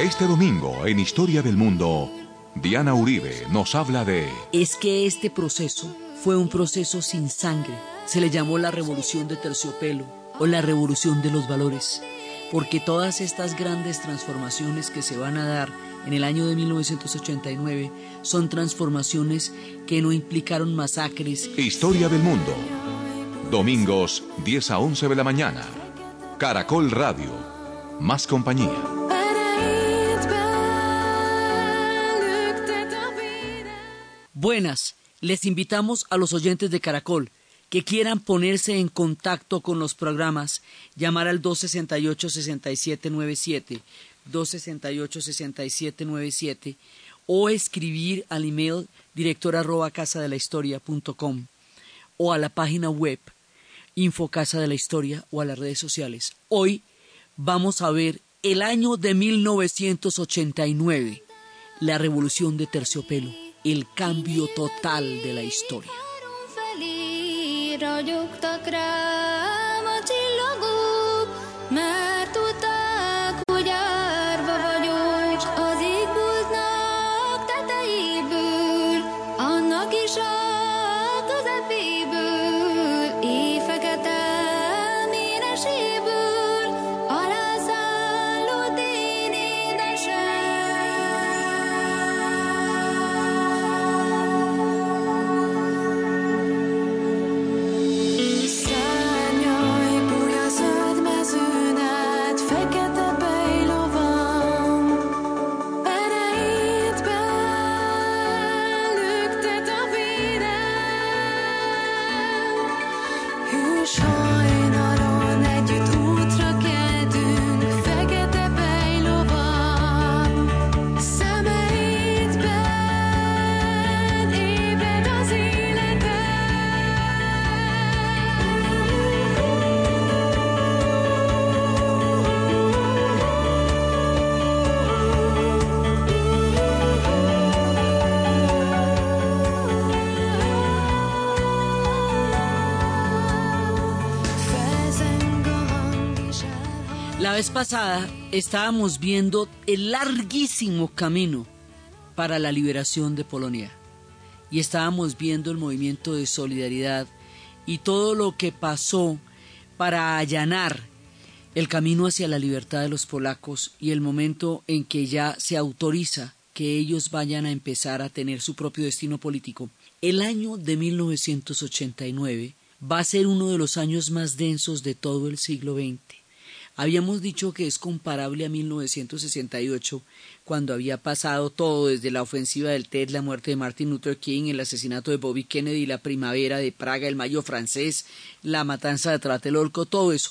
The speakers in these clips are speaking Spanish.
Este domingo en Historia del Mundo, Diana Uribe nos habla de... Es que este proceso fue un proceso sin sangre. Se le llamó la revolución de terciopelo o la revolución de los valores, porque todas estas grandes transformaciones que se van a dar en el año de 1989 son transformaciones que no implicaron masacres. Historia del Mundo. Domingos 10 a 11 de la mañana. Caracol Radio. Más compañía. Buenas, les invitamos a los oyentes de Caracol que quieran ponerse en contacto con los programas, llamar al 268-6797, 268-6797 o escribir al email director arroba casa de la historia o a la página web info casa de la historia o a las redes sociales. Hoy vamos a ver el año de 1989, la revolución de terciopelo, el cambio total de la historia. Vez pasada estábamos viendo el larguísimo camino para la liberación de Polonia y estábamos viendo el movimiento de solidaridad y todo lo que pasó para allanar el camino hacia la libertad de los polacos y el momento en que ya se autoriza que ellos vayan a empezar a tener su propio destino político. El año de 1989 va a ser uno de los años más densos de todo el siglo XX Habíamos dicho que es comparable a 1968, cuando había pasado todo desde la ofensiva del TED, la muerte de Martin Luther King, el asesinato de Bobby Kennedy, la primavera de Praga, el mayo francés, la matanza de Tlatelolco, todo eso.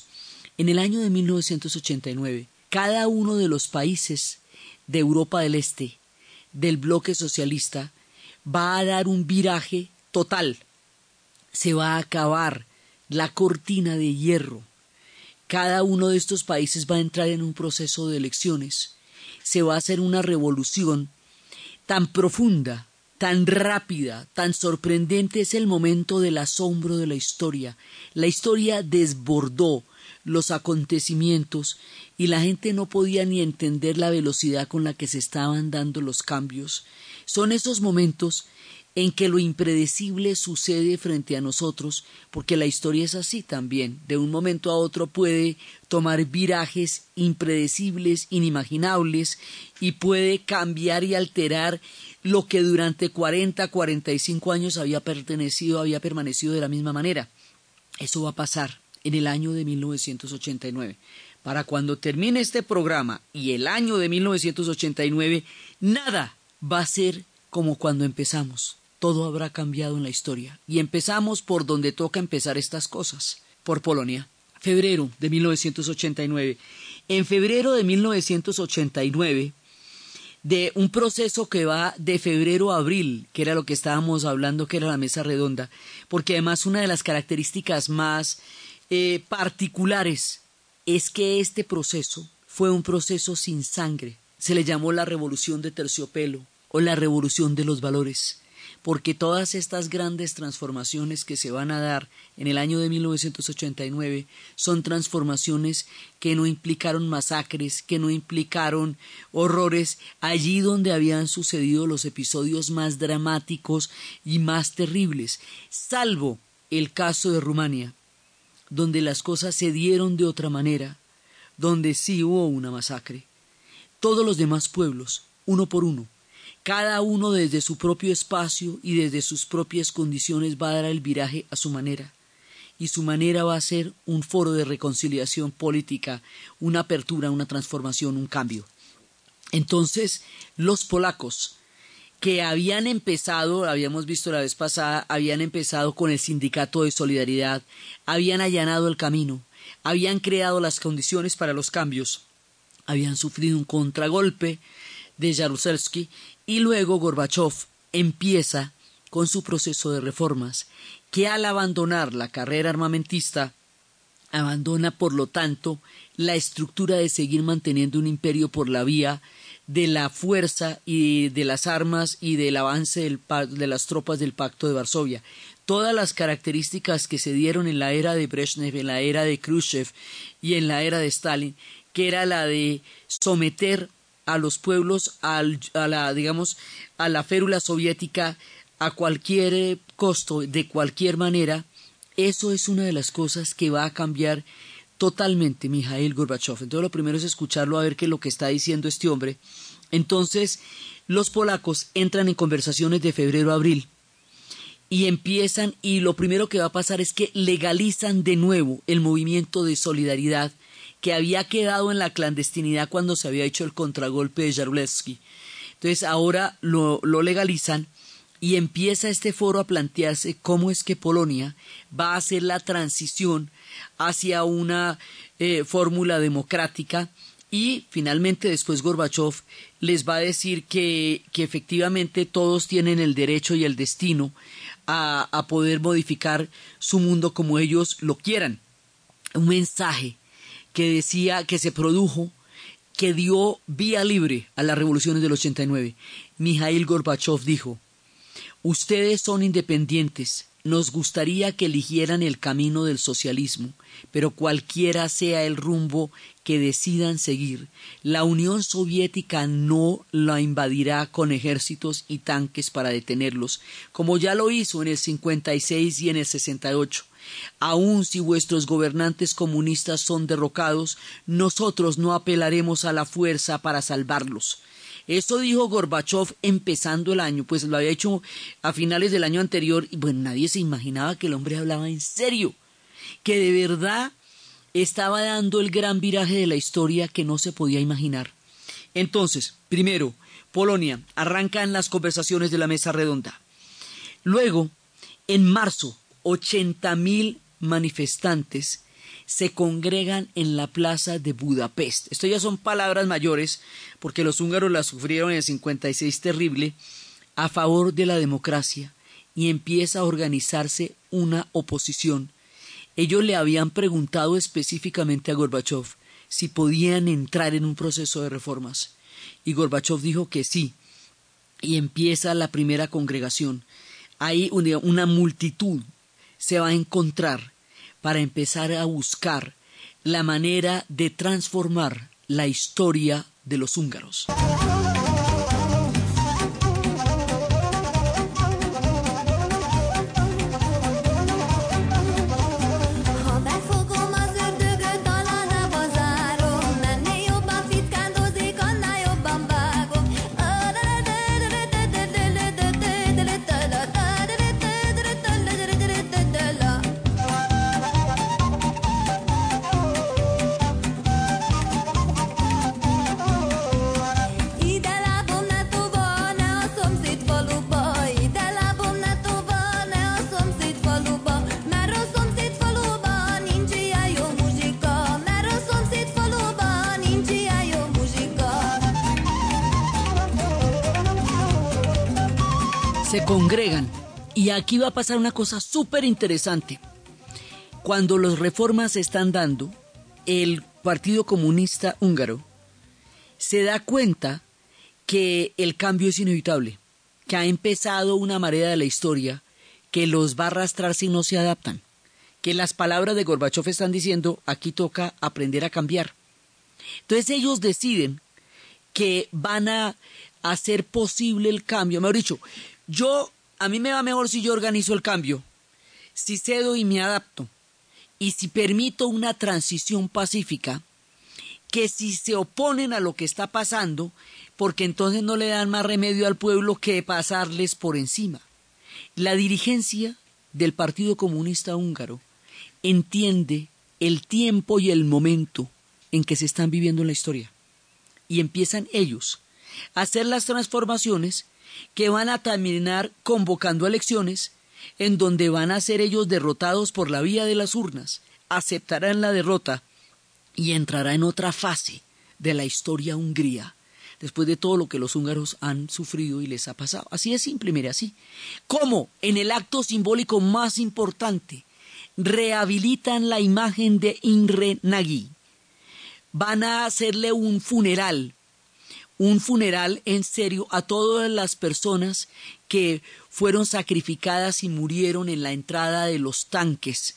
En el año de 1989, cada uno de los países de Europa del Este, del bloque socialista, va a dar un viraje total. Se va a acabar la cortina de hierro cada uno de estos países va a entrar en un proceso de elecciones. Se va a hacer una revolución tan profunda, tan rápida, tan sorprendente es el momento del asombro de la historia. La historia desbordó los acontecimientos y la gente no podía ni entender la velocidad con la que se estaban dando los cambios. Son esos momentos en que lo impredecible sucede frente a nosotros, porque la historia es así también, de un momento a otro puede tomar virajes impredecibles, inimaginables, y puede cambiar y alterar lo que durante 40, 45 años había pertenecido, había permanecido de la misma manera. Eso va a pasar en el año de 1989. Para cuando termine este programa y el año de 1989, nada va a ser como cuando empezamos todo habrá cambiado en la historia. Y empezamos por donde toca empezar estas cosas, por Polonia. Febrero de 1989. En febrero de 1989, de un proceso que va de febrero a abril, que era lo que estábamos hablando, que era la mesa redonda, porque además una de las características más eh, particulares es que este proceso fue un proceso sin sangre. Se le llamó la revolución de terciopelo o la revolución de los valores porque todas estas grandes transformaciones que se van a dar en el año de 1989 son transformaciones que no implicaron masacres, que no implicaron horrores, allí donde habían sucedido los episodios más dramáticos y más terribles, salvo el caso de Rumania, donde las cosas se dieron de otra manera, donde sí hubo una masacre. Todos los demás pueblos, uno por uno, cada uno desde su propio espacio y desde sus propias condiciones va a dar el viraje a su manera. Y su manera va a ser un foro de reconciliación política, una apertura, una transformación, un cambio. Entonces, los polacos, que habían empezado, habíamos visto la vez pasada, habían empezado con el sindicato de solidaridad, habían allanado el camino, habían creado las condiciones para los cambios, habían sufrido un contragolpe de Jaruzelski y luego Gorbachev empieza con su proceso de reformas, que al abandonar la carrera armamentista, abandona por lo tanto la estructura de seguir manteniendo un imperio por la vía de la fuerza y de las armas y del avance de las tropas del Pacto de Varsovia. Todas las características que se dieron en la era de Brezhnev, en la era de Khrushchev y en la era de Stalin, que era la de someter a los pueblos a la digamos a la férula soviética a cualquier eh, costo de cualquier manera eso es una de las cosas que va a cambiar totalmente Mijail Gorbachev. Entonces lo primero es escucharlo a ver qué es lo que está diciendo este hombre. Entonces los polacos entran en conversaciones de febrero a abril y empiezan y lo primero que va a pasar es que legalizan de nuevo el movimiento de solidaridad que había quedado en la clandestinidad cuando se había hecho el contragolpe de Jarulewski. Entonces ahora lo, legalizan y empieza este foro a plantearse cómo es que Polonia va a hacer la transición hacia una eh, fórmula democrática y finalmente después Gorbachev les va a decir que, que, efectivamente todos tienen el derecho y el destino a, a poder modificar su mundo como ellos lo quieran. Un mensaje que decía que se produjo, que dio vía libre a las revoluciones del 89. Mijail Gorbachev dijo, Ustedes son independientes, nos gustaría que eligieran el camino del socialismo, pero cualquiera sea el rumbo que decidan seguir, la Unión Soviética no la invadirá con ejércitos y tanques para detenerlos, como ya lo hizo en el 56 y en el 68. Aun si vuestros gobernantes comunistas son derrocados, nosotros no apelaremos a la fuerza para salvarlos. Eso dijo Gorbachev empezando el año, pues lo había hecho a finales del año anterior y bueno, nadie se imaginaba que el hombre hablaba en serio, que de verdad estaba dando el gran viraje de la historia que no se podía imaginar. Entonces, primero, Polonia arranca en las conversaciones de la mesa redonda. Luego, en marzo, 80 mil manifestantes se congregan en la plaza de Budapest. Esto ya son palabras mayores, porque los húngaros las sufrieron en el 56 terrible, a favor de la democracia, y empieza a organizarse una oposición. Ellos le habían preguntado específicamente a Gorbachev si podían entrar en un proceso de reformas, y Gorbachev dijo que sí, y empieza la primera congregación. Hay una multitud se va a encontrar para empezar a buscar la manera de transformar la historia de los húngaros. Congregan. Y aquí va a pasar una cosa súper interesante. Cuando las reformas se están dando, el Partido Comunista Húngaro se da cuenta que el cambio es inevitable, que ha empezado una marea de la historia que los va a arrastrar si no se adaptan. Que las palabras de Gorbachev están diciendo, aquí toca aprender a cambiar. Entonces ellos deciden que van a hacer posible el cambio. Mejor dicho, yo, a mí me va mejor si yo organizo el cambio, si cedo y me adapto, y si permito una transición pacífica, que si se oponen a lo que está pasando, porque entonces no le dan más remedio al pueblo que pasarles por encima. La dirigencia del Partido Comunista Húngaro entiende el tiempo y el momento en que se están viviendo en la historia. Y empiezan ellos a hacer las transformaciones que van a terminar convocando elecciones en donde van a ser ellos derrotados por la vía de las urnas, aceptarán la derrota y entrará en otra fase de la historia hungría, después de todo lo que los húngaros han sufrido y les ha pasado. Así es simple, mire así. ¿Cómo? En el acto simbólico más importante, rehabilitan la imagen de Imre Nagy. Van a hacerle un funeral, un funeral en serio a todas las personas que fueron sacrificadas y murieron en la entrada de los tanques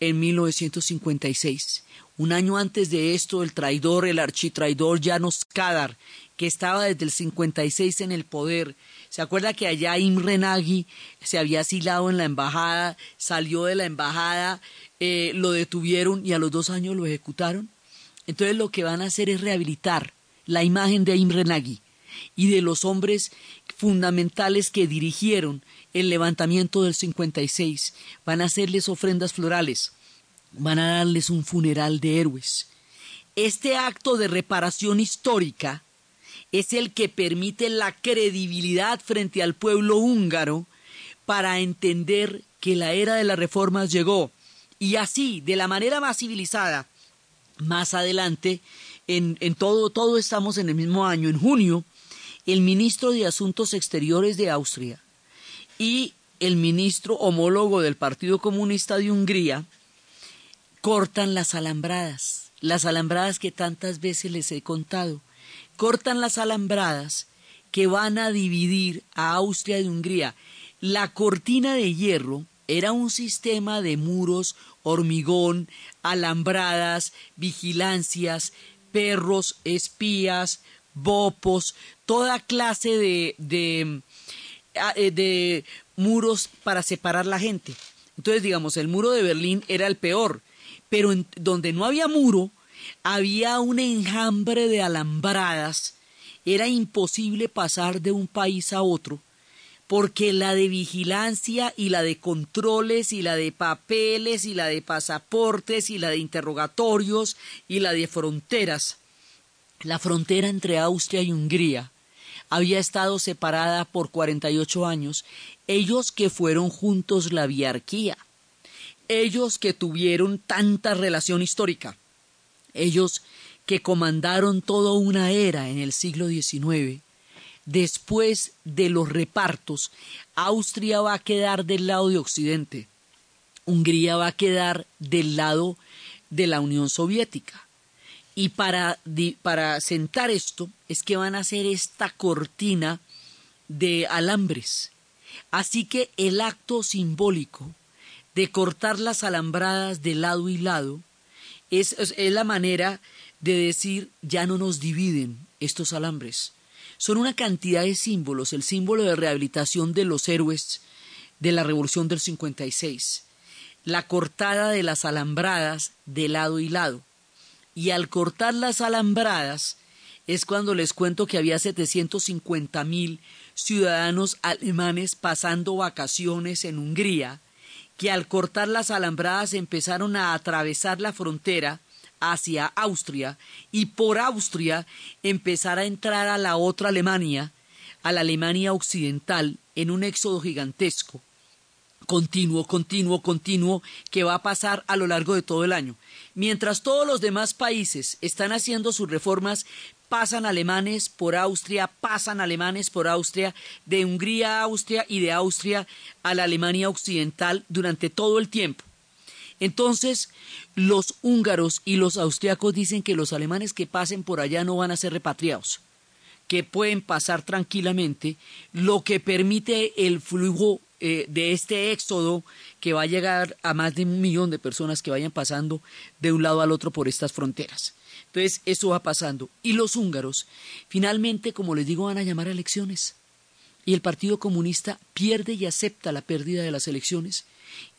en 1956. Un año antes de esto, el traidor, el architraidor Janos Kadar, que estaba desde el 56 en el poder, ¿se acuerda que allá Imre Nagy se había asilado en la embajada, salió de la embajada, eh, lo detuvieron y a los dos años lo ejecutaron? Entonces lo que van a hacer es rehabilitar la imagen de Imre Nagy y de los hombres fundamentales que dirigieron el levantamiento del 56. Van a hacerles ofrendas florales van a darles un funeral de héroes. Este acto de reparación histórica es el que permite la credibilidad frente al pueblo húngaro para entender que la era de las reformas llegó y así, de la manera más civilizada, más adelante, en, en todo, todo estamos en el mismo año, en junio, el ministro de Asuntos Exteriores de Austria y el ministro homólogo del Partido Comunista de Hungría cortan las alambradas, las alambradas que tantas veces les he contado, cortan las alambradas que van a dividir a Austria de Hungría. La cortina de hierro era un sistema de muros, hormigón, alambradas, vigilancias, perros, espías, bopos, toda clase de, de, ah, eh, de muros para separar la gente. Entonces, digamos, el muro de Berlín era el peor, pero en, donde no había muro, había un enjambre de alambradas, era imposible pasar de un país a otro, porque la de vigilancia y la de controles y la de papeles y la de pasaportes y la de interrogatorios y la de fronteras, la frontera entre Austria y Hungría había estado separada por 48 años, ellos que fueron juntos la viarquía ellos que tuvieron tanta relación histórica, ellos que comandaron toda una era en el siglo XIX, después de los repartos, Austria va a quedar del lado de Occidente, Hungría va a quedar del lado de la Unión Soviética. Y para, para sentar esto es que van a hacer esta cortina de alambres. Así que el acto simbólico de cortar las alambradas de lado y lado, es, es, la manera de decir ya no nos dividen estos alambres. Son una cantidad de símbolos, el símbolo de rehabilitación de los héroes de la Revolución del 56, la cortada de las alambradas de lado y lado. Y al cortar las alambradas es cuando les cuento que había 750 mil ciudadanos alemanes pasando vacaciones en Hungría que al cortar las alambradas empezaron a atravesar la frontera hacia Austria y por Austria empezar a entrar a la otra Alemania, a la Alemania occidental, en un éxodo gigantesco, continuo, continuo, continuo, que va a pasar a lo largo de todo el año. Mientras todos los demás países están haciendo sus reformas pasan alemanes por Austria, pasan alemanes por Austria, de Hungría a Austria y de Austria a la Alemania occidental durante todo el tiempo. Entonces, los húngaros y los austriacos dicen que los alemanes que pasen por allá no van a ser repatriados, que pueden pasar tranquilamente, lo que permite el flujo eh, de este éxodo que va a llegar a más de un millón de personas que vayan pasando de un lado al otro por estas fronteras. Entonces, eso va pasando. Y los húngaros, finalmente, como les digo, van a llamar a elecciones. Y el Partido Comunista pierde y acepta la pérdida de las elecciones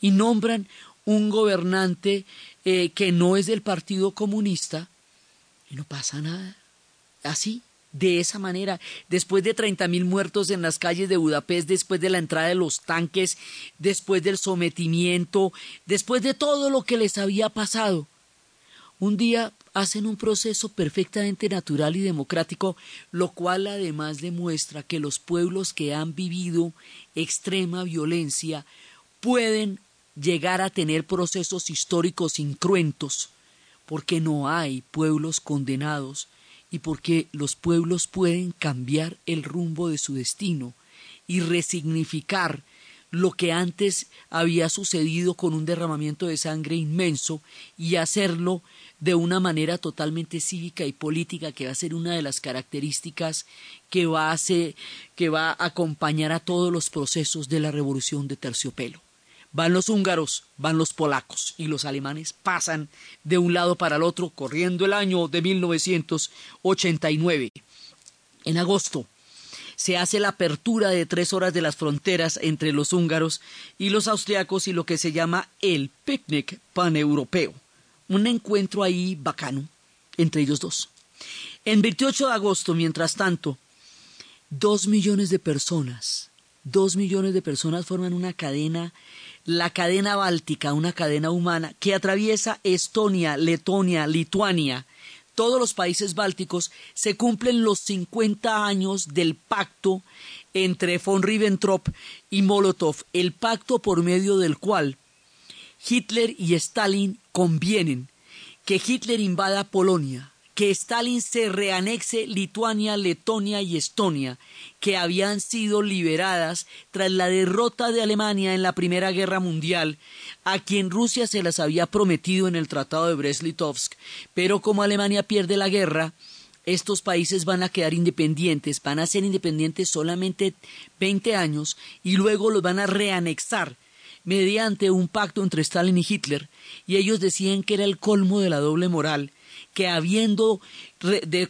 y nombran un gobernante eh, que no es del Partido Comunista y no pasa nada. Así, de esa manera, después de treinta mil muertos en las calles de Budapest, después de la entrada de los tanques, después del sometimiento, después de todo lo que les había pasado, un día hacen un proceso perfectamente natural y democrático, lo cual además demuestra que los pueblos que han vivido extrema violencia pueden llegar a tener procesos históricos incruentos, porque no hay pueblos condenados y porque los pueblos pueden cambiar el rumbo de su destino y resignificar lo que antes había sucedido con un derramamiento de sangre inmenso y hacerlo de una manera totalmente cívica y política que va a ser una de las características que va a, que va a acompañar a todos los procesos de la revolución de terciopelo. Van los húngaros, van los polacos y los alemanes pasan de un lado para el otro corriendo el año de 1989. En agosto se hace la apertura de tres horas de las fronteras entre los húngaros y los austriacos y lo que se llama el picnic paneuropeo un encuentro ahí bacano entre ellos dos. En 28 de agosto, mientras tanto, dos millones de personas, dos millones de personas forman una cadena, la cadena báltica, una cadena humana que atraviesa Estonia, Letonia, Lituania, todos los países bálticos, se cumplen los 50 años del pacto entre von Ribbentrop y Molotov, el pacto por medio del cual Hitler y Stalin convienen que Hitler invada Polonia, que Stalin se reanexe Lituania, Letonia y Estonia, que habían sido liberadas tras la derrota de Alemania en la Primera Guerra Mundial, a quien Rusia se las había prometido en el Tratado de Brest-Litovsk, pero como Alemania pierde la guerra, estos países van a quedar independientes, van a ser independientes solamente 20 años y luego los van a reanexar mediante un pacto entre Stalin y Hitler, y ellos decían que era el colmo de la doble moral, que habiendo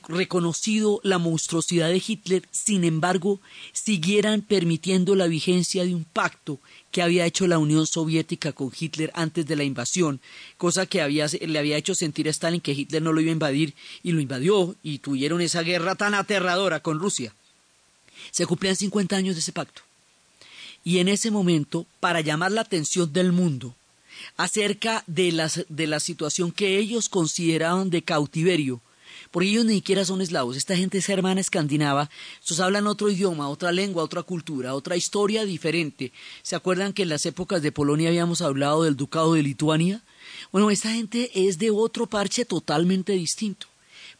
reconocido la monstruosidad de Hitler, sin embargo, siguieran permitiendo la vigencia de un pacto que había hecho la Unión Soviética con Hitler antes de la invasión, cosa que le había hecho sentir a Stalin que Hitler no lo iba a invadir y lo invadió y tuvieron esa guerra tan aterradora con Rusia. Se cumplían 50 años de ese pacto y en ese momento para llamar la atención del mundo acerca de la, de la situación que ellos consideraban de cautiverio, porque ellos ni siquiera son eslavos, esta gente es hermana escandinava, estos hablan otro idioma, otra lengua, otra cultura, otra historia diferente. ¿Se acuerdan que en las épocas de Polonia habíamos hablado del ducado de Lituania? Bueno, esta gente es de otro parche totalmente distinto.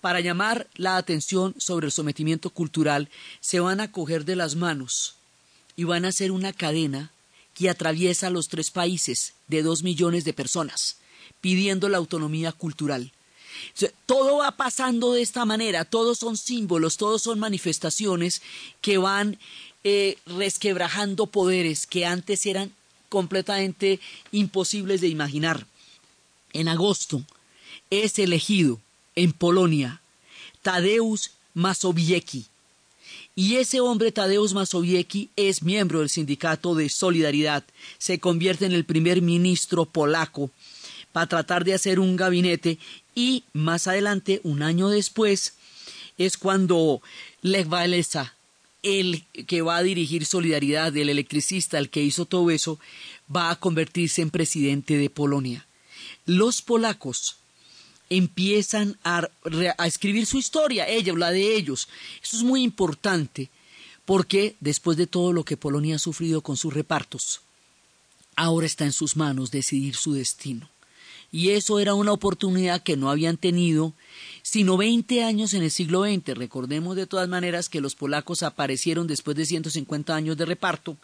Para llamar la atención sobre el sometimiento cultural, se van a coger de las manos y van a ser una cadena que atraviesa los tres países de dos millones de personas, pidiendo la autonomía cultural. Todo va pasando de esta manera, todos son símbolos, todos son manifestaciones que van eh, resquebrajando poderes que antes eran completamente imposibles de imaginar. En agosto es elegido en Polonia Tadeusz Mazowiecki, y ese hombre, Tadeusz Mazowiecki, es miembro del sindicato de Solidaridad. Se convierte en el primer ministro polaco para tratar de hacer un gabinete y más adelante, un año después, es cuando Lech Walesa, el que va a dirigir Solidaridad, el electricista, el que hizo todo eso, va a convertirse en presidente de Polonia. Los polacos empiezan a, escribir su historia, ella, la de ellos. Eso es muy importante porque después de todo lo que Polonia ha sufrido con sus repartos, ahora está en sus manos decidir su destino. Y eso era una oportunidad que no habían tenido sino 20 años en el siglo XX. Recordemos de todas maneras que los polacos aparecieron después de 150 años de reparto,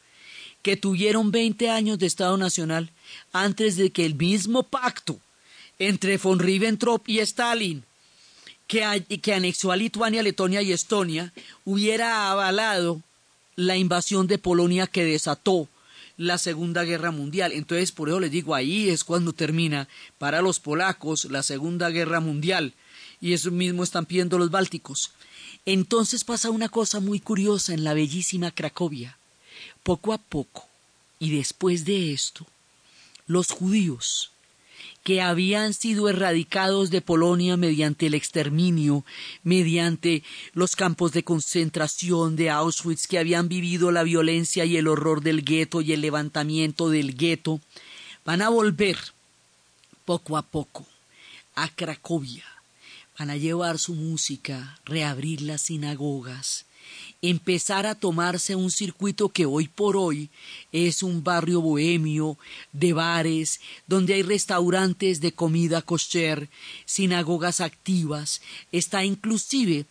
que tuvieron 20 años de Estado Nacional antes de que el mismo pacto entre von Ribbentrop y Stalin que, que anexó a Lituania, Letonia y Estonia, hubiera avalado la invasión de Polonia que desató la Segunda Guerra Mundial. Entonces, por eso les digo, ahí es cuando termina para los polacos la Segunda Guerra Mundial. Y eso mismo están pidiendo los bálticos. Entonces pasa una cosa muy curiosa en la bellísima Cracovia. Poco a poco, y después de esto, los judíos, que habían sido erradicados de Polonia mediante el exterminio, mediante los campos de concentración de Auschwitz, que habían vivido la violencia y el horror del gueto y el levantamiento del gueto, van a volver poco a poco a Cracovia, van a llevar su música, reabrir las sinagogas, empezar a tomarse un circuito que hoy por hoy es un barrio bohemio de bares, donde hay restaurantes de comida kosher, sinagogas activas, está inclusive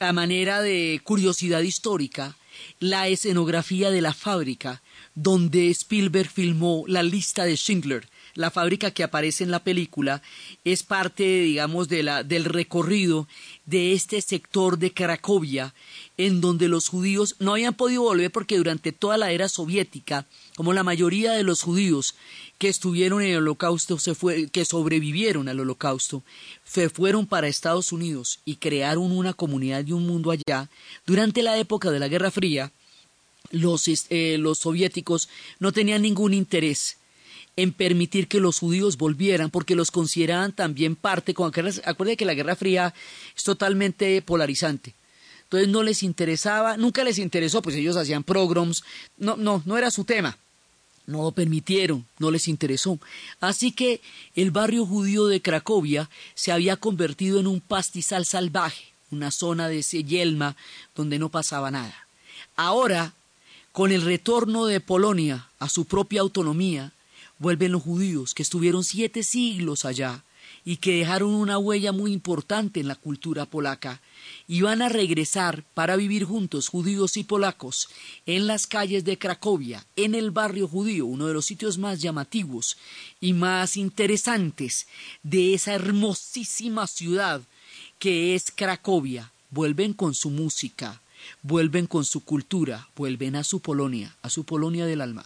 a manera de curiosidad histórica la escenografía de la fábrica donde Spielberg filmó la lista de Schindler, la fábrica que aparece en la película es parte, digamos, de la, del recorrido de este sector de Cracovia, en donde los judíos no habían podido volver porque durante toda la era soviética, como la mayoría de los judíos que estuvieron en el holocausto, se fue, que sobrevivieron al holocausto, se fueron para Estados Unidos y crearon una comunidad y un mundo allá, durante la época de la Guerra Fría, los, eh, los soviéticos no tenían ningún interés en permitir que los judíos volvieran, porque los consideraban también parte, acuérdense que la Guerra Fría es totalmente polarizante. Entonces no les interesaba, nunca les interesó, pues ellos hacían pogroms, no, no, no era su tema. No lo permitieron, no les interesó. Así que el barrio judío de Cracovia se había convertido en un pastizal salvaje, una zona de yelma donde no pasaba nada. Ahora, con el retorno de Polonia a su propia autonomía, vuelven los judíos que estuvieron siete siglos allá y que dejaron una huella muy importante en la cultura polaca, y van a regresar para vivir juntos judíos y polacos en las calles de Cracovia, en el barrio judío, uno de los sitios más llamativos y más interesantes de esa hermosísima ciudad que es Cracovia. Vuelven con su música, vuelven con su cultura, vuelven a su Polonia, a su Polonia del alma.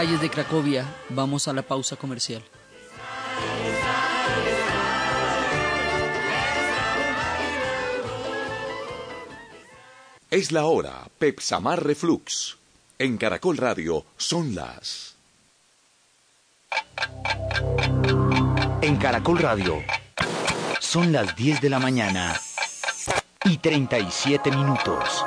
Calles de Cracovia, vamos a la pausa comercial. Es la hora, Pepsamar Reflux. En Caracol Radio son las... En Caracol Radio son las 10 de la mañana y 37 minutos.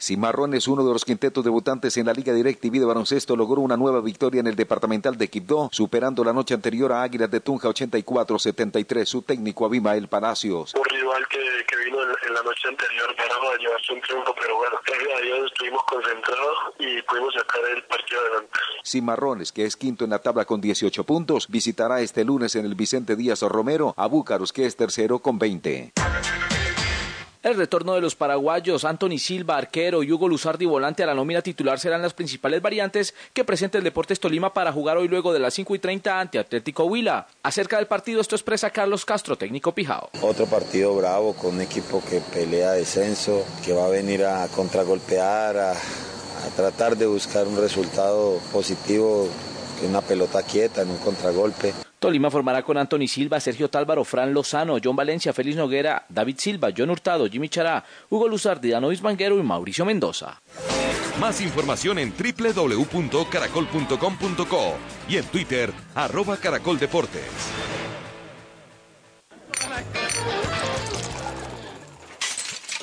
Cimarrón es uno de los quintetos debutantes en la Liga DirecTV de baloncesto. Logró una nueva victoria en el departamental de Quibdó, superando la noche anterior a Águilas de Tunja 84-73. Su técnico Abimael Palacios. Un rival que, vino en, la noche anterior para llevarse un triunfo, pero bueno, gracias a Dios estuvimos concentrados y pudimos sacar el partido adelante. Cimarrones, que es quinto en la tabla con 18 puntos, visitará este lunes en el Vicente Díaz Romero a Búcaros, que es tercero con 20. El retorno de los paraguayos Anthony Silva, arquero, y Hugo Luzardi, volante a la nómina titular serán las principales variantes que presenta el Deportes Tolima para jugar hoy luego de las 5 y 30 ante Atlético Huila. Acerca del partido, esto expresa Carlos Castro, técnico Pijao. Otro partido bravo con un equipo que pelea descenso, que va a venir a contragolpear, a, a tratar de buscar un resultado positivo, una pelota quieta en un contragolpe. Tolima formará con Anthony Silva, Sergio Tálvaro, Fran Lozano, John Valencia, Félix Noguera, David Silva, John Hurtado, Jimmy Chará, Hugo Luzardi, Danovis Manguero y Mauricio Mendoza. Más información en www.caracol.com.co y en Twitter, arroba caracoldeportes.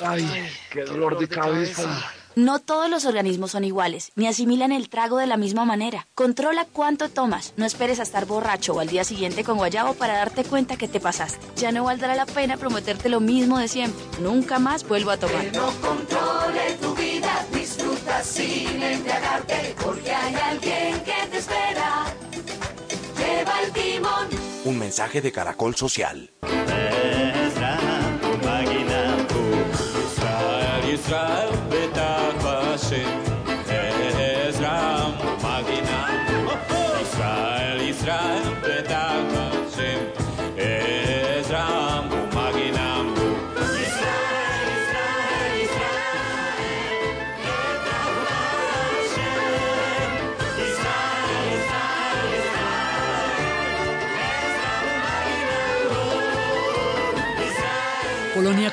Ay, qué dolor de cabeza. No todos los organismos son iguales, ni asimilan el trago de la misma manera. Controla cuánto tomas. No esperes a estar borracho o al día siguiente con guayabo para darte cuenta que te pasaste. Ya no valdrá la pena prometerte lo mismo de siempre. Nunca más vuelvo a tomar. Que no controle tu vida, disfruta sin embriagarte, porque hay alguien que te espera. Lleva el timón. Un mensaje de Caracol Social. Israel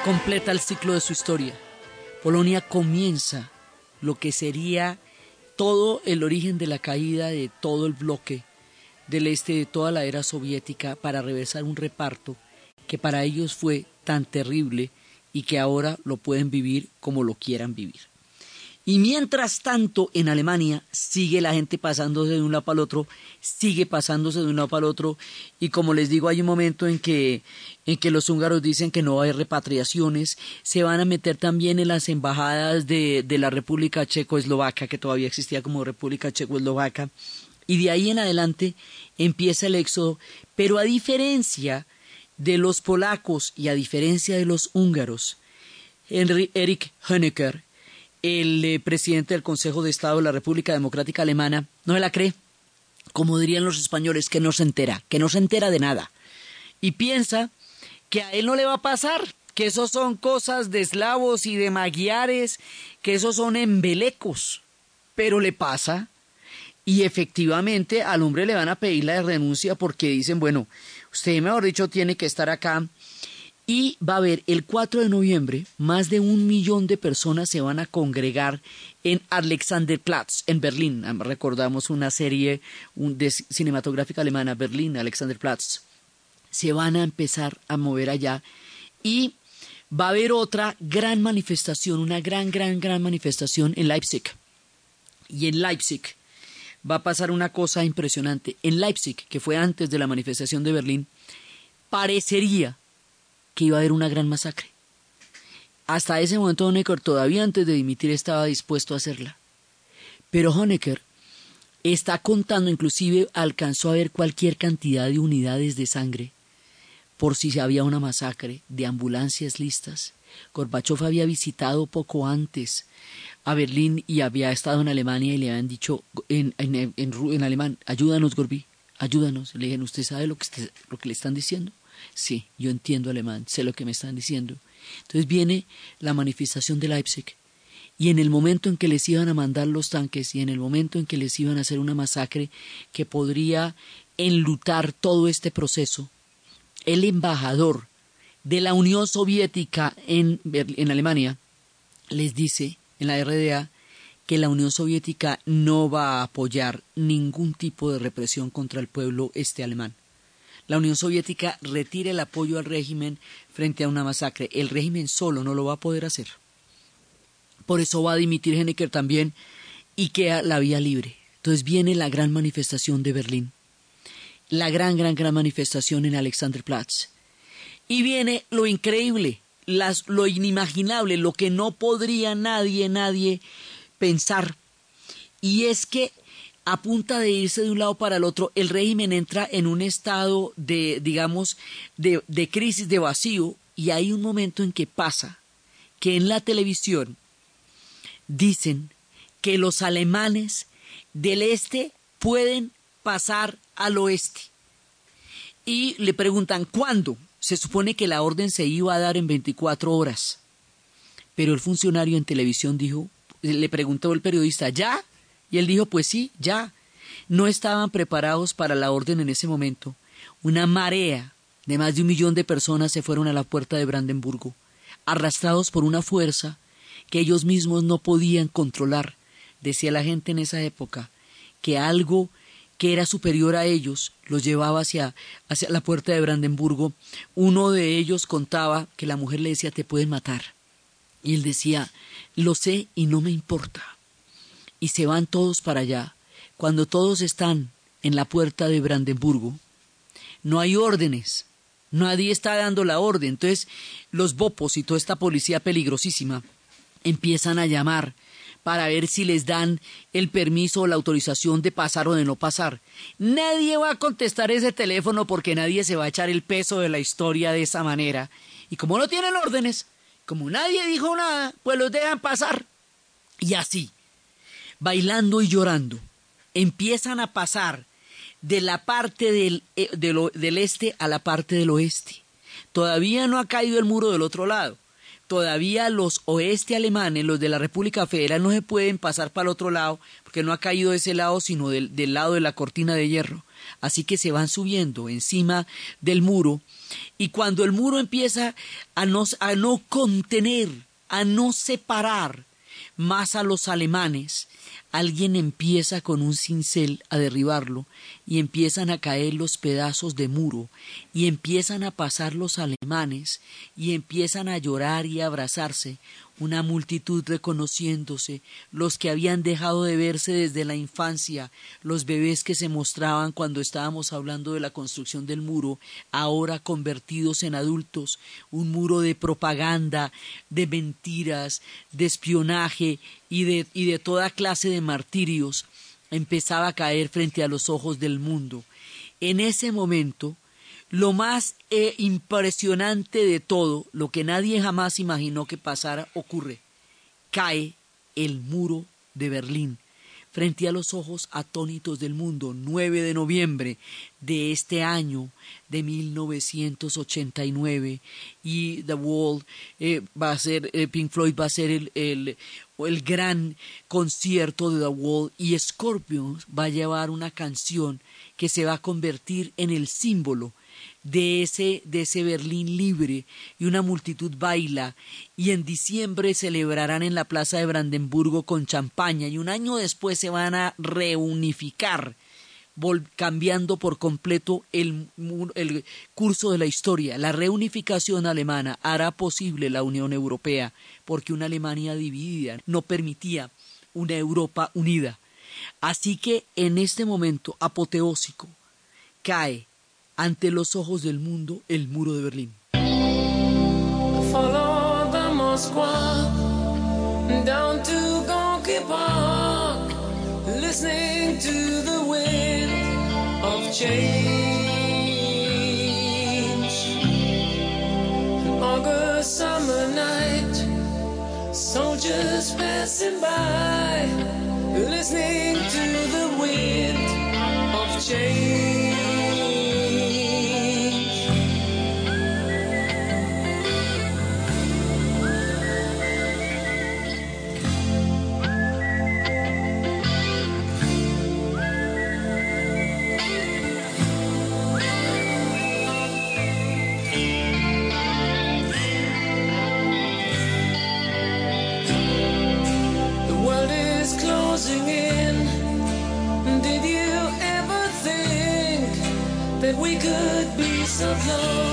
completa el ciclo de su historia. Polonia comienza lo que sería todo el origen de la caída de todo el bloque del este de toda la era soviética para reversar un reparto que para ellos fue tan terrible y que ahora lo pueden vivir como lo quieran vivir. Y mientras tanto, en Alemania sigue la gente pasándose de un lado para el otro, sigue pasándose de un lado para el otro, y como les digo, hay un momento en que, en que los húngaros dicen que no hay repatriaciones, se van a meter también en las embajadas de, de la República Checoslovaca, que todavía existía como República Checoslovaca, y de ahí en adelante empieza el éxodo, pero a diferencia de los polacos y a diferencia de los húngaros, Henry Erich Honecker, el eh, presidente del Consejo de Estado de la República Democrática Alemana no se la cree, como dirían los españoles, que no se entera, que no se entera de nada. Y piensa que a él no le va a pasar, que esos son cosas de eslavos y de magiares, que esos son embelecos. Pero le pasa, y efectivamente al hombre le van a pedir la renuncia porque dicen, bueno, usted mejor dicho tiene que estar acá y va a haber el 4 de noviembre, más de un millón de personas se van a congregar en Alexanderplatz, en Berlín. Recordamos una serie de cinematográfica alemana, Berlín, Alexanderplatz. Se van a empezar a mover allá y va a haber otra gran manifestación, una gran, gran, gran manifestación en Leipzig. Y en Leipzig va a pasar una cosa impresionante. En Leipzig, que fue antes de la manifestación de Berlín, parecería que iba a haber una gran masacre. Hasta ese momento Honecker, todavía antes de dimitir, estaba dispuesto a hacerla. Pero Honecker está contando, inclusive alcanzó a ver cualquier cantidad de unidades de sangre por si había una masacre, de ambulancias listas. Gorbachev había visitado poco antes a Berlín y había estado en Alemania y le habían dicho en, en, en, alemán, ayúdanos Gorbi, ayúdanos. Le dijeron, ¿usted sabe lo que, lo que le están diciendo? Sí, yo entiendo alemán, sé lo que me están diciendo. Entonces viene la manifestación de Leipzig. Y en el momento en que les iban a mandar los tanques y en el momento en que les iban a hacer una masacre que podría enlutar todo este proceso, el embajador de la Unión Soviética en, en Alemania les dice en la RDA que la Unión Soviética no va a apoyar ningún tipo de represión contra el pueblo este alemán la Unión Soviética retire el apoyo al régimen frente a una masacre. El régimen solo no lo va a poder hacer. Por eso va a dimitir Hennecker también y queda la vía libre. Entonces viene la gran manifestación de Berlín. La gran, gran, gran manifestación en Alexanderplatz. Y viene lo increíble, las, lo inimaginable, lo que no podría nadie, nadie pensar. Y es que a punta de irse de un lado para el otro, el régimen entra en un estado de, digamos, de, de crisis, de vacío, y hay un momento en que pasa que en la televisión dicen que los alemanes del este pueden pasar al oeste. Y le preguntan cuándo. Se supone que la orden se iba a dar en 24 horas. Pero el funcionario en televisión dijo, le preguntó el periodista, ¿ya? Y él dijo, pues sí, ya. No estaban preparados para la orden en ese momento. una marea de más de un millón de personas se fueron a la puerta de Brandenburgo, arrastrados por una fuerza que ellos mismos no podían controlar. Decía la gente en esa época que algo que era superior a ellos los llevaba hacia, hacia la puerta de Brandenburgo. Uno de ellos contaba que la mujer le decía te pueden matar. Y él decía, lo sé y no me importa. Y se van todos para allá. Cuando todos están en la puerta de Brandenburgo, no hay órdenes, nadie está dando la orden. Entonces, los bopos y toda esta policía peligrosísima empiezan a llamar para ver si les dan el permiso o la autorización de pasar o de no pasar. Nadie va a contestar ese teléfono porque nadie se va a echar el peso de la historia de esa manera. Y como no tienen órdenes, como nadie dijo nada, pues los dejan pasar. Y así, bailando y llorando, empiezan a pasar de la parte del, eh, del este a la parte del oeste. Todavía no ha caído el muro del otro lado todavía los oeste alemanes, los de la República Federal, no se pueden pasar para el otro lado, porque no ha caído de ese lado, sino del, del, lado de la cortina de hierro. Así que se van subiendo encima del muro, y cuando el muro empieza a no, a no contener, a no separar más a los alemanes, alguien empieza con un cincel a derribarlo y empiezan a caer los pedazos de muro y empiezan a pasar los alemanes y empiezan a llorar y a abrazarse una multitud reconociéndose, los que habían dejado de verse desde la infancia, los bebés que se mostraban cuando estábamos hablando de la construcción del muro, ahora convertidos en adultos, un muro de propaganda, de mentiras, de espionaje y de, y de toda clase de martirios, empezaba a caer frente a los ojos del mundo. En ese momento, lo más eh, impresionante de todo, lo que nadie jamás imaginó que pasara, ocurre. Cae el muro de Berlín frente a los ojos atónitos del mundo, 9 de noviembre de este año de 1989 y The Wall eh, va a ser, eh, Pink Floyd va a ser el, el, el gran concierto de The Wall y Scorpions va a llevar una canción que se va a convertir en el símbolo de ese, de ese Berlín libre y una multitud baila y en diciembre celebrarán en la plaza de Brandenburgo con champaña y un año después se van a reunificar cambiando por completo el, el, curso de la historia. La reunificación alemana hará posible la Unión Europea, porque una Alemania dividida no permitía una Europa unida. Así que en este momento apoteósico cae ante los ojos del mundo el muro de Berlín. Soldiers passing by, listening to the wind of change. of love.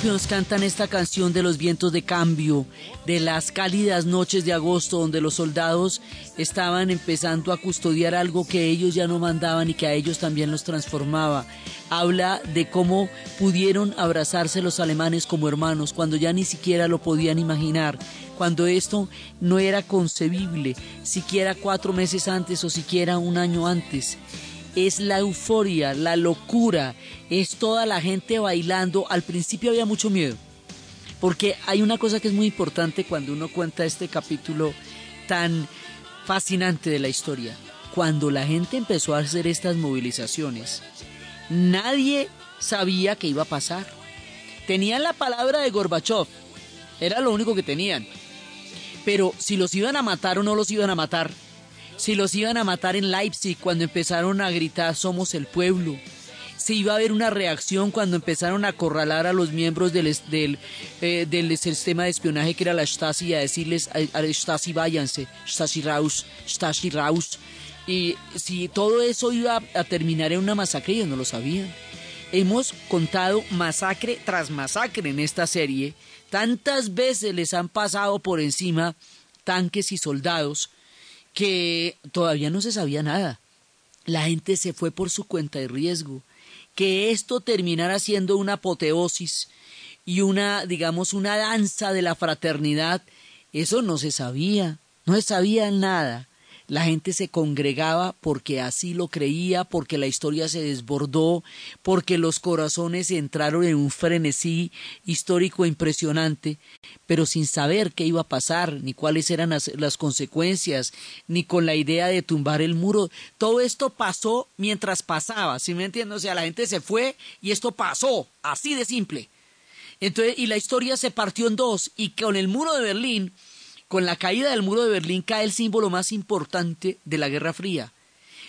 Scorpions cantan esta canción de los vientos de cambio, de las cálidas noches de agosto donde los soldados estaban empezando a custodiar algo que ellos ya no mandaban y que a ellos también los transformaba. Habla de cómo pudieron abrazarse los alemanes como hermanos cuando ya ni siquiera lo podían imaginar, cuando esto no era concebible, siquiera cuatro meses antes o siquiera un año antes es la euforia, la locura, es toda la gente bailando. Al principio había mucho miedo, porque hay una cosa que es muy importante cuando uno cuenta este capítulo tan fascinante de la historia. Cuando la gente empezó a hacer estas movilizaciones, nadie sabía qué iba a pasar. Tenían la palabra de Gorbachev, era lo único que tenían. Pero si los iban a matar o no los iban a matar, si los iban a matar en Leipzig cuando empezaron a gritar somos el pueblo, si iba a haber una reacción cuando empezaron a acorralar a los miembros del, del, eh, del sistema de espionaje que era la Stasi y a decirles Stasi váyanse, Stasi raus, Stasi raus. Y si todo eso iba a terminar en una masacre, ellos no lo sabían. Hemos contado masacre tras masacre en esta serie. Tantas veces les han pasado por encima tanques y soldados que todavía no se sabía nada. La gente se fue por su cuenta de riesgo. Que esto terminara siendo una apoteosis y una, digamos, una danza de la fraternidad, eso no se sabía, no se sabía nada. La gente se congregaba porque así lo creía, porque la historia se desbordó, porque los corazones entraron en un frenesí histórico impresionante, pero sin saber qué iba a pasar, ni cuáles eran las, consecuencias, ni con la idea de tumbar el muro. Todo esto pasó mientras pasaba, ¿sí me entiendes? O sea, la gente se fue y esto pasó, así de simple. Entonces, y la historia se partió en dos, y con el muro de Berlín, con la caída del muro de Berlín cae el símbolo más importante de la Guerra Fría.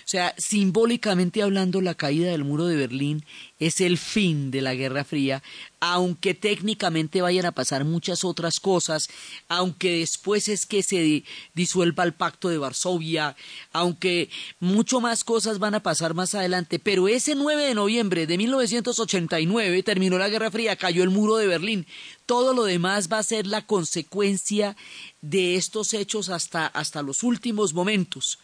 O sea, simbólicamente hablando, la caída del muro de Berlín es el fin de la Guerra Fría, aunque técnicamente vayan a pasar muchas otras cosas, aunque después es que se disuelva el pacto de Varsovia, aunque mucho más cosas van a pasar más adelante, pero ese 9 de noviembre de 1989 terminó la Guerra Fría, cayó el muro de Berlín. Todo lo demás va a ser la consecuencia de estos hechos hasta, hasta los últimos momentos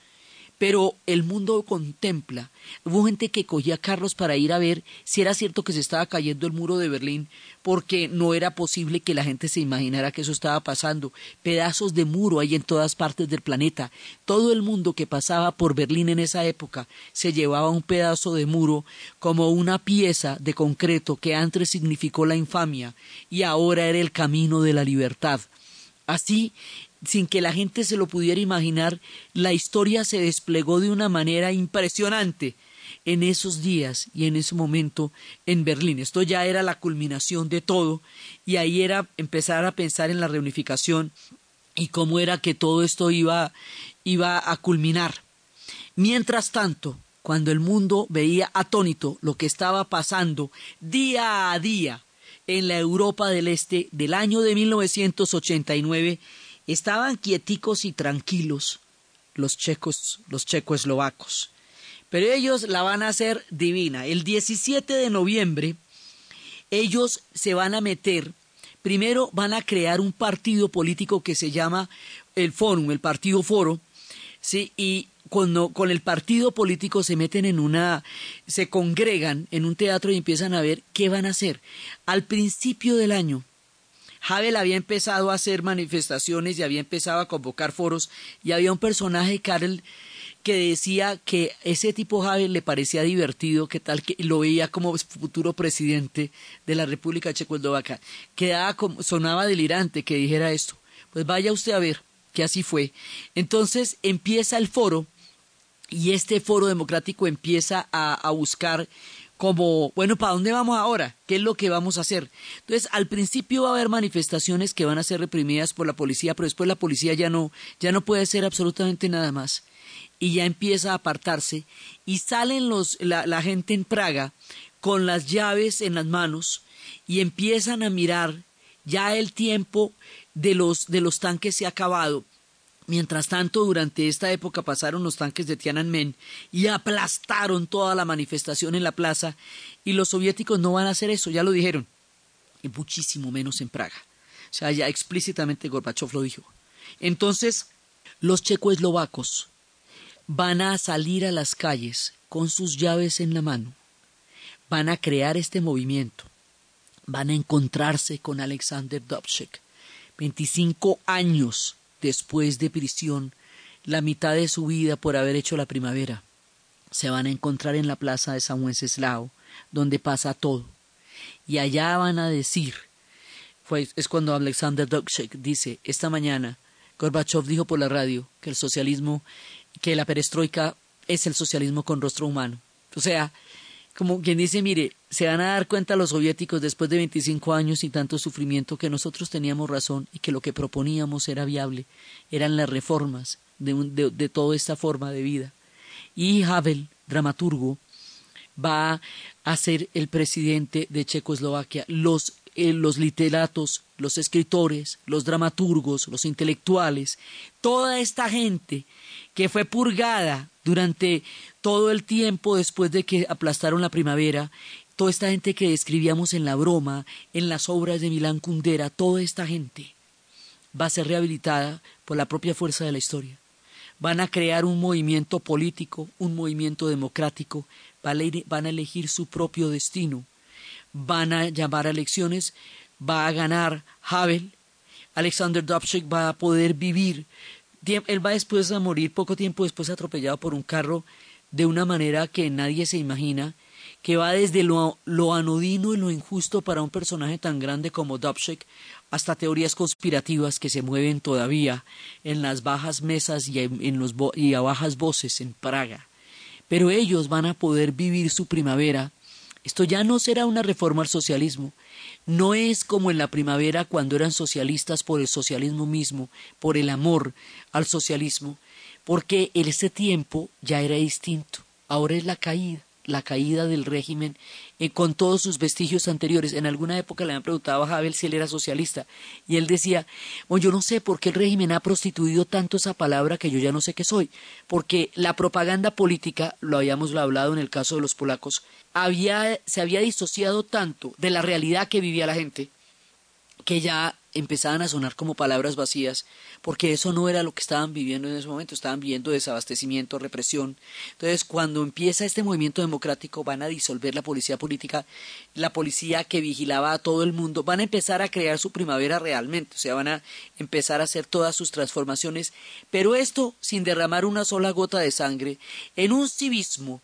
pero el mundo contempla. Hubo gente que cogía carros para ir a ver si era cierto que se estaba cayendo el muro de Berlín, porque no era posible que la gente se imaginara que eso estaba pasando. Pedazos de muro hay en todas partes del planeta. Todo el mundo que pasaba por Berlín en esa época se llevaba un pedazo de muro como una pieza de concreto que antes significó la infamia y ahora era el camino de la libertad. Así sin que la gente se lo pudiera imaginar, la historia se desplegó de una manera impresionante en esos días y en ese momento en Berlín. Esto ya era la culminación de todo y ahí era empezar a pensar en la reunificación y cómo era que todo esto iba, iba a culminar. Mientras tanto, cuando el mundo veía atónito lo que estaba pasando día a día en la Europa del Este del año de 1989, Estaban quieticos y tranquilos los checos, los checoslovacos. Pero ellos la van a hacer divina. El 17 de noviembre ellos se van a meter, primero van a crear un partido político que se llama el Fórum, el Partido Foro, ¿sí? y cuando con el partido político se meten en una, se congregan en un teatro y empiezan a ver qué van a hacer. Al principio del año, Havel había empezado a hacer manifestaciones y había empezado a convocar foros y había un personaje, Karel, que decía que ese tipo Havel le parecía divertido, que tal que lo veía como futuro presidente de la República Checoslovaca. Quedaba como, sonaba delirante que dijera esto. Pues vaya usted a ver que así fue. Entonces empieza el foro y este foro democrático empieza a buscar como, bueno, ¿para dónde vamos ahora? ¿Qué es lo que vamos a hacer? Entonces, al principio va a haber manifestaciones que van a ser reprimidas por la policía, pero después la policía ya no, ya no puede hacer absolutamente nada más. Y ya empieza a apartarse y salen los, la, la gente en Praga con las llaves en las manos y empiezan a mirar ya el tiempo de los, de los tanques se ha acabado Mientras tanto, durante esta época pasaron los tanques de Tiananmen y aplastaron toda la manifestación en la plaza y los soviéticos no van a hacer eso, ya lo dijeron. y muchísimo menos en Praga. O sea, ya explícitamente Gorbachev lo dijo. Entonces, los checoslovacos van a salir a las calles con sus llaves en la mano, van a crear este movimiento, van a encontrarse con Alexander Dubček, 25 años después de prisión, la mitad de su vida por haber hecho la primavera. Se van a encontrar en la plaza de San Wenceslao, donde pasa todo. Y allá van a decir, fue, es cuando Alexander Dubček dice, esta mañana Gorbachev dijo por la radio que el socialismo, que la perestroika es el socialismo con rostro humano. O sea, como quien dice, mire, se van a dar cuenta los soviéticos después de 25 años y tanto sufrimiento que nosotros teníamos razón y que lo que proponíamos era viable, eran las reformas de, de, toda esta forma de vida. Y Havel, dramaturgo, va a ser el presidente de Checoslovaquia. Los, eh, los literatos, los escritores, los dramaturgos, los intelectuales, toda esta gente que fue purgada durante todo el tiempo después de que aplastaron la primavera, toda esta gente que describíamos en la broma, en las obras de Milán Kundera, toda esta gente va a ser rehabilitada por la propia fuerza de la historia. Van a crear un movimiento político, un movimiento democrático, van a elegir su propio destino, van a llamar a elecciones, va a ganar Havel, Alexander Dubček va a poder vivir él va después a morir poco tiempo después atropellado por un carro de una manera que nadie se imagina, que va desde lo, lo anodino y lo injusto para un personaje tan grande como Dubček hasta teorías conspirativas que se mueven todavía en las bajas mesas y, en los y a bajas voces en Praga. Pero ellos van a poder vivir su primavera. Esto ya no será una reforma al socialismo, no es como en la primavera cuando eran socialistas por el socialismo mismo, por el amor al socialismo, porque en ese tiempo ya era distinto. Ahora es la caída, la caída del régimen eh, con todos sus vestigios anteriores. En alguna época le han preguntado a Havel si él era socialista y él decía, bueno, yo no sé por qué el régimen ha prostituido tanto esa palabra que yo ya no sé qué soy, porque la propaganda política, lo habíamos hablado en el caso de los polacos, había, se había disociado tanto de la realidad que vivía la gente que ya empezaban a sonar como palabras vacías, porque eso no era lo que estaban viviendo en ese momento, estaban viviendo desabastecimiento, represión. Entonces, cuando empieza este movimiento democrático, van a disolver la policía política, la policía que vigilaba a todo el mundo, van a empezar a crear su primavera realmente, o sea, van a empezar a hacer todas sus transformaciones, pero esto sin derramar una sola gota de sangre, en un civismo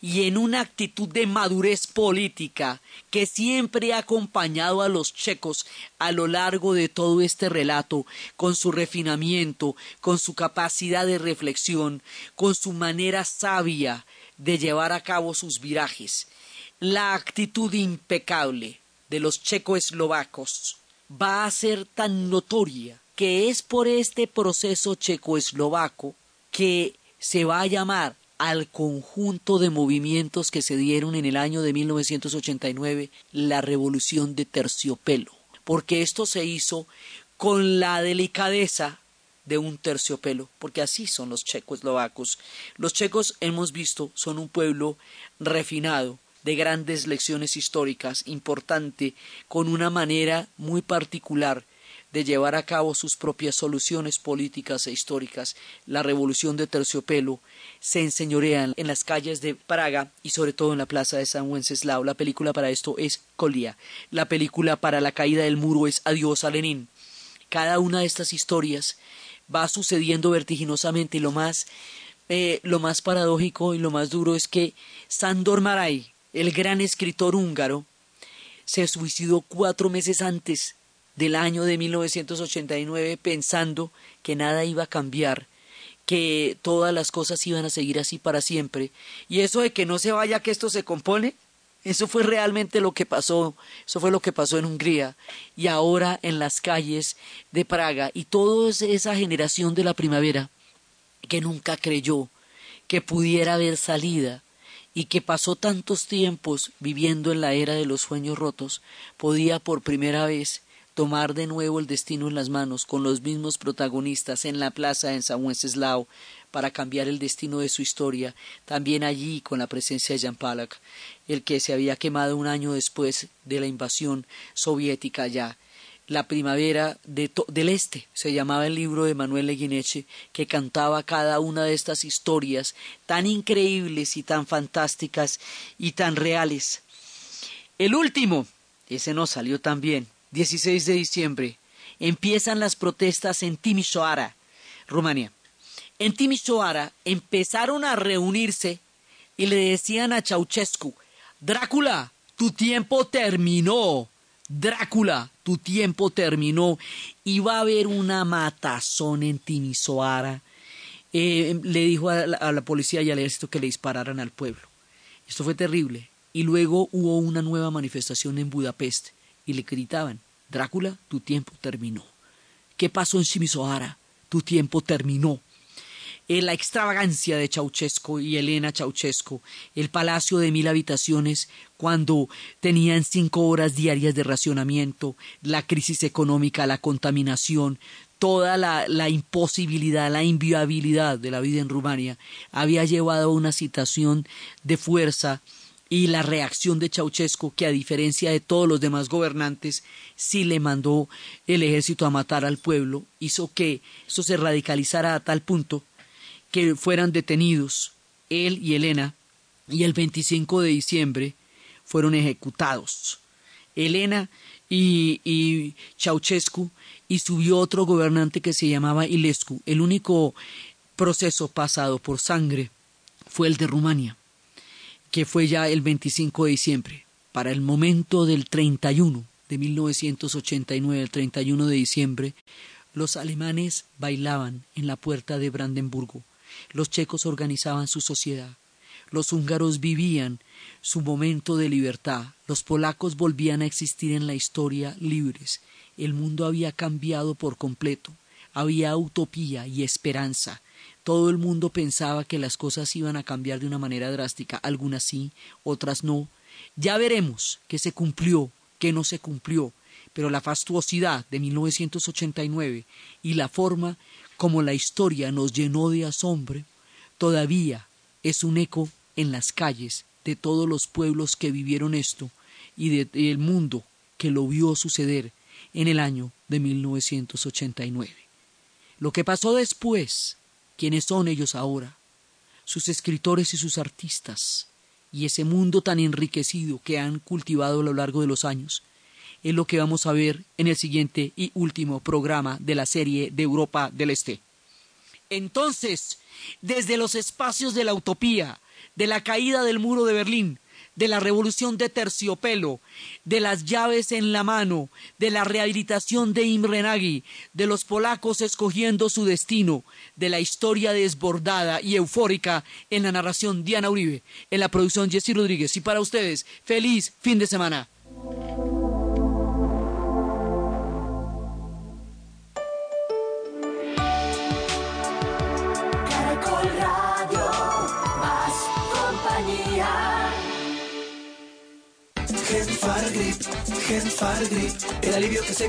y en una actitud de madurez política que siempre ha acompañado a los checos a lo largo de todo este relato, con su refinamiento, con su capacidad de reflexión, con su manera sabia de llevar a cabo sus virajes. La actitud impecable de los checoslovacos va a ser tan notoria que es por este proceso checoslovaco que se va a llamar al conjunto de movimientos que se dieron en el año de 1989, la revolución de terciopelo, porque esto se hizo con la delicadeza de un terciopelo, porque así son los checoslovacos. Los checos, hemos visto, son un pueblo refinado, de grandes lecciones históricas, importante, con una manera muy particular de llevar a cabo sus propias soluciones políticas e históricas. La revolución de terciopelo se enseñorea en las calles de Praga y sobre todo en la plaza de San Wenceslao. La película para esto es Colia. La película para la caída del muro es Adiós a Lenin. Cada una de estas historias va sucediendo vertiginosamente y lo más, eh, lo más paradójico y lo más duro es que Sandor Maray, el gran escritor húngaro, se suicidó cuatro meses antes del año de 1989 pensando que nada iba a cambiar, que todas las cosas iban a seguir así para siempre. Y eso de que no se vaya, que esto se compone, eso fue realmente lo que pasó, eso fue lo que pasó en Hungría y ahora en las calles de Praga y toda esa generación de la primavera que nunca creyó que pudiera haber salida y que pasó tantos tiempos viviendo en la era de los sueños rotos, podía por primera vez tomar de nuevo el destino en las manos con los mismos protagonistas en la plaza en San Wenceslao para cambiar el destino de su historia, también allí con la presencia de Jan Palak, el que se había quemado un año después de la invasión soviética allá. La primavera de del Este se llamaba el libro de Manuel Leguineche, que cantaba cada una de estas historias tan increíbles y tan fantásticas y tan reales. El último, ese no salió tan bien, 16 de diciembre, empiezan las protestas en Timisoara, Rumania. En Timisoara empezaron a reunirse y le decían a Ceausescu, Drácula, tu tiempo terminó. Drácula, tu tiempo terminó. Y va a haber una matazón en Timisoara. Eh, le dijo a la, a la policía y al ejército que le dispararan al pueblo. Esto fue terrible. Y luego hubo una nueva manifestación en Budapest y le gritaban, Drácula, tu tiempo terminó. ¿Qué pasó en Timisoara? Tu tiempo terminó. Eh, la extravagancia de Ceausescu y Elena Ceausescu, el palacio de mil habitaciones cuando tenían cinco horas diarias de racionamiento, la crisis económica, la contaminación, toda la, la, imposibilidad, la inviabilidad de la vida en Rumania había llevado a una situación de fuerza y la reacción de Ceausescu, que a diferencia de todos los demás gobernantes, sí le mandó el ejército a matar al pueblo, hizo que eso se radicalizara a tal punto que fueran detenidos él y Elena, y el 25 de diciembre fueron ejecutados. Elena y, y Ceausescu, y subió otro gobernante que se llamaba Ilescu. El único proceso pasado por sangre fue el de Rumania, que fue ya el 25 de diciembre. Para el momento del 31 de 1989, el 31 de diciembre, los alemanes bailaban en la puerta de Brandenburgo. Los checos organizaban su sociedad, los húngaros vivían su momento de libertad, los polacos volvían a existir en la historia libres, el mundo había cambiado por completo, había utopía y esperanza, todo el mundo pensaba que las cosas iban a cambiar de una manera drástica, algunas sí, otras no. Ya veremos qué se cumplió, qué no se cumplió, pero la fastuosidad de 1989 y la forma como la historia nos llenó de asombro, todavía es un eco en las calles de todos los pueblos que vivieron esto y del mundo que lo vio suceder en el año de 1989. Lo que pasó después, quiénes son ellos ahora, sus escritores y sus artistas, y ese mundo tan enriquecido que han cultivado a lo largo de los años, es lo que vamos a ver en el siguiente y último programa de la serie de Europa del Este. Entonces, desde los espacios de la utopía, de la caída del muro de Berlín, de la revolución de terciopelo, de las llaves en la mano, de la rehabilitación de Imre Nagy, de los polacos escogiendo su destino, de la historia desbordada y eufórica en la narración Diana Uribe, en la producción Jesse Rodríguez. Y para ustedes, feliz fin de semana. Gen Fargrip, Gen Fargrip, el alivio que se